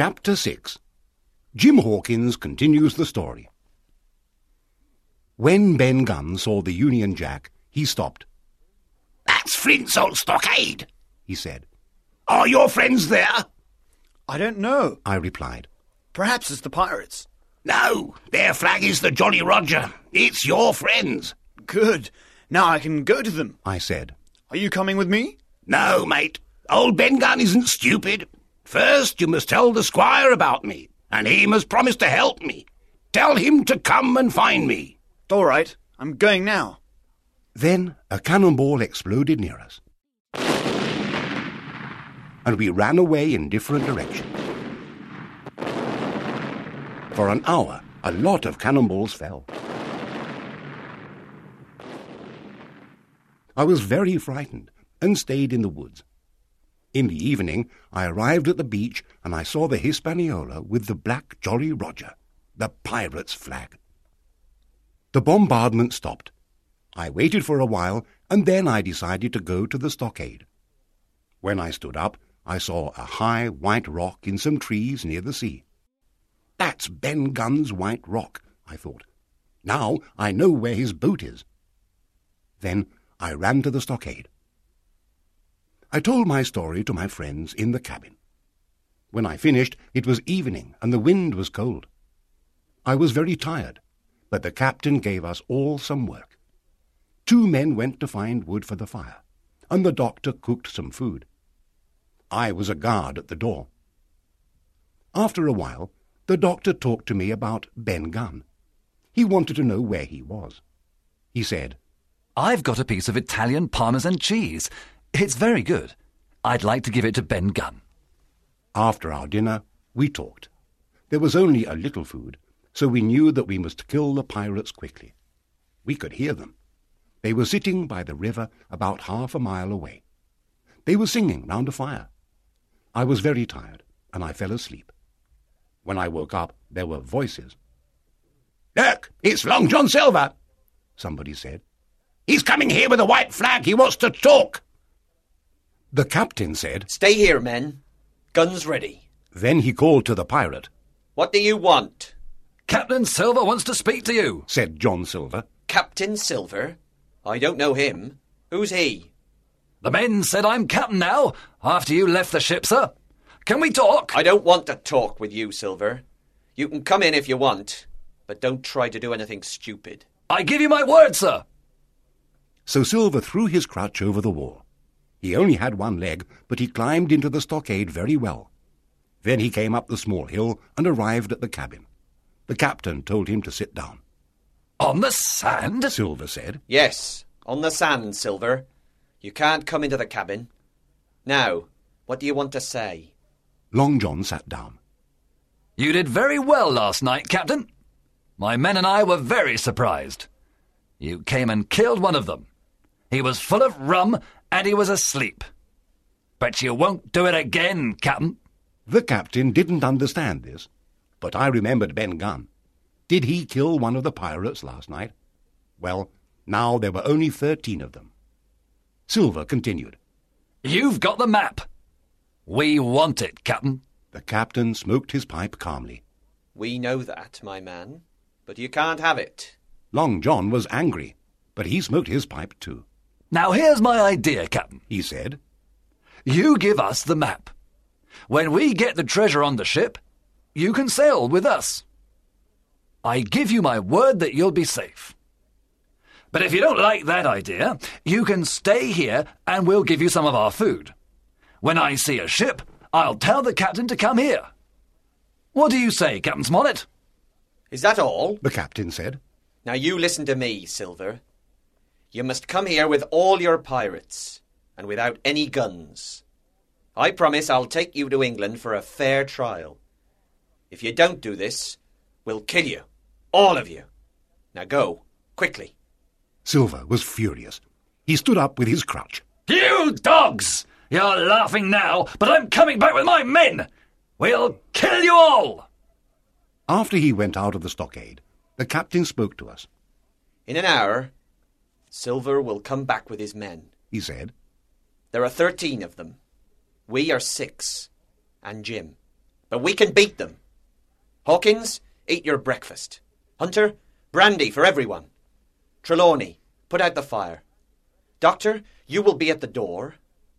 Chapter 6 Jim Hawkins continues the story. When Ben Gunn saw the Union Jack, he stopped. That's Flint's old stockade, He said. Are your friends there? I don't know. I replied. Perhaps it's the pirates. No, their flag is the Jolly Roger. It's your friends. Good. Now I can go to them. I said. Are you coming with me? No, mate. Old Ben Gunn isn't stupid. First, you must tell the squire about me, and he must promise to help me. Tell him to come and find me. All right. I'm going now. Then a cannonball exploded near us. And we ran away in different directions. For an hour, a lot of cannonballs fell. I was very frightened and stayed in the woods. In the evening, I arrived at the beach and I saw the Hispaniola with the black Jolly Roger, the pirate's flag. The bombardment stopped. I waited for a while and then I decided to go to the stockade. When I stood up, I saw a high white rock in some trees near the sea. That's Ben Gunn's white rock, I thought. Now I know where his boat is. Then I ran to the stockade. I told my story to my friends in the cabin. When I finished, it was evening and the wind was cold. I was very tired, but the captain gave us all some work. Two men went to find wood for the fire, and the doctor cooked some food. I was a guard at the door. After a while, the doctor talked to me about Ben Gunn. He wanted to know where he was. He said, I've got a piece of Italian Parmesan cheese. It's very good. I'd like to give it to Ben Gunn. After our dinner, we talked. There was only a little food, so we knew that we must kill the pirates quickly. We could hear them. They were sitting by the river about half a mile away. They were singing round a fire. I was very tired, and I fell asleep. When I woke up, there were voices. Look, it's Long John Silver. Somebody said. He's coming here with a white flag. He wants to talk. The captain said. Stay here, men. Guns ready. Then he called to the pirate, What do you want? Captain Silver wants to speak to you. said John Silver. Captain Silver? I don't know him. Who's he? The men said I'm captain now, after you left the ship, sir. Can we talk? I don't want to talk with you, Silver. You can come in if you want, but don't try to do anything stupid. I give you my word, sir. So Silver threw his crutch over the wall. He only had one leg, but he climbed into the stockade very well. Then he came up the small hill and arrived at the cabin. The captain told him to sit down. On the sand? Silver said, Yes, on the sand, Silver. You can't come into the cabin. Now, what do you want to say? Long John sat down. You did very well last night, Captain. My men and I were very surprised. You came and killed one of them. He was full of rum and he was asleep. But you won't do it again, Captain. The captain didn't understand this, but I remembered Ben Gunn. Did he kill one of the pirates last night? Well, now there were only thirteen of them. Silver continued. You've got the map. We want it, Captain. The captain smoked his pipe calmly. We know that, my man, but you can't have it. Long John was angry, but he smoked his pipe too. Now here's my idea, Captain. He said, You give us the map. When we get the treasure on the ship, you can sail with us. I give you my word that you'll be safe. But if you don't like that idea, you can stay here and we'll give you some of our food. When I see a ship, I'll tell the captain to come here. What do you say, Captain Smollett? Is that all? the captain said. Now you listen to me, Silver. You must come here with all your pirates, and without any guns. I promise I'll take you to England for a fair trial. If you don't do this, we'll kill you. All of you. Now go, quickly. Silver was furious. He stood up with his crutch. You dogs! You're laughing now, but I'm coming back with my men! We'll kill you all! After he went out of the stockade, the captain spoke to us. In an hour, Silver will come back with his men. He said, There are thirteen of them. We are six, and Jim. but we can beat them. Hawkins, eat your breakfast. Hunter, brandy for everyone. Trelawney, put out the fire. Doctor, you will be at the door.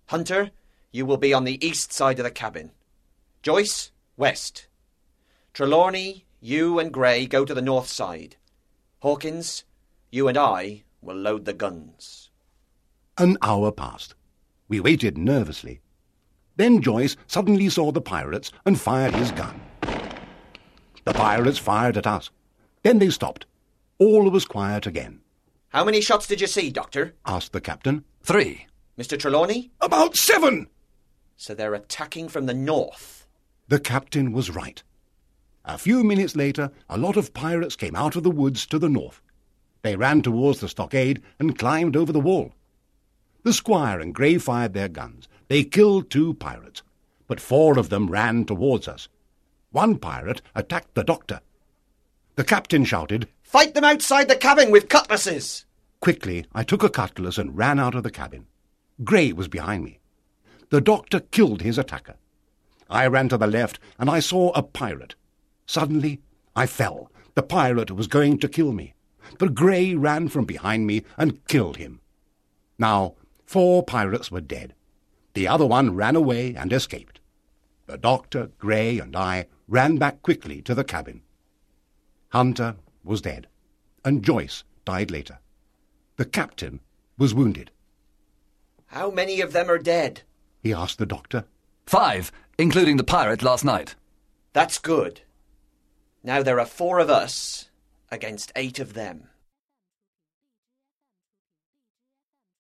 Hunter, you will be on the east side of the cabin. Joyce, west. Trelawney, you and Gray go to the north side. Hawkins, you and I will load the guns. An hour passed. We waited nervously. Then Joyce suddenly saw the pirates and fired his gun. The pirates fired at us. Then they stopped. All was quiet again, How many shots did you see, Doctor? asked the captain. Three. Mr. Trelawney? About seven! So they're attacking from the north. The captain was right. A few minutes later, a lot of pirates came out of the woods to the north. They ran towards the stockade and climbed over the wall. The squire and Grey fired their guns. They killed two pirates, but four of them ran towards us. One pirate attacked the doctor. The captain shouted. Fight them outside the cabin with cutlasses! Quickly, I took a cutlass and ran out of the cabin. Grey was behind me. The doctor killed his attacker. I ran to the left and I saw a pirate. Suddenly, I fell. The pirate was going to kill me. But Grey ran from behind me and killed him. Now, four pirates were dead. The other one ran away and escaped. The doctor, Grey, and I ran back quickly to the cabin. Hunter was dead, and Joyce died later. The captain was wounded. How many of them are dead? He asked the doctor. Five, including the pirate last night. That's good. Now there are four of us against eight of them.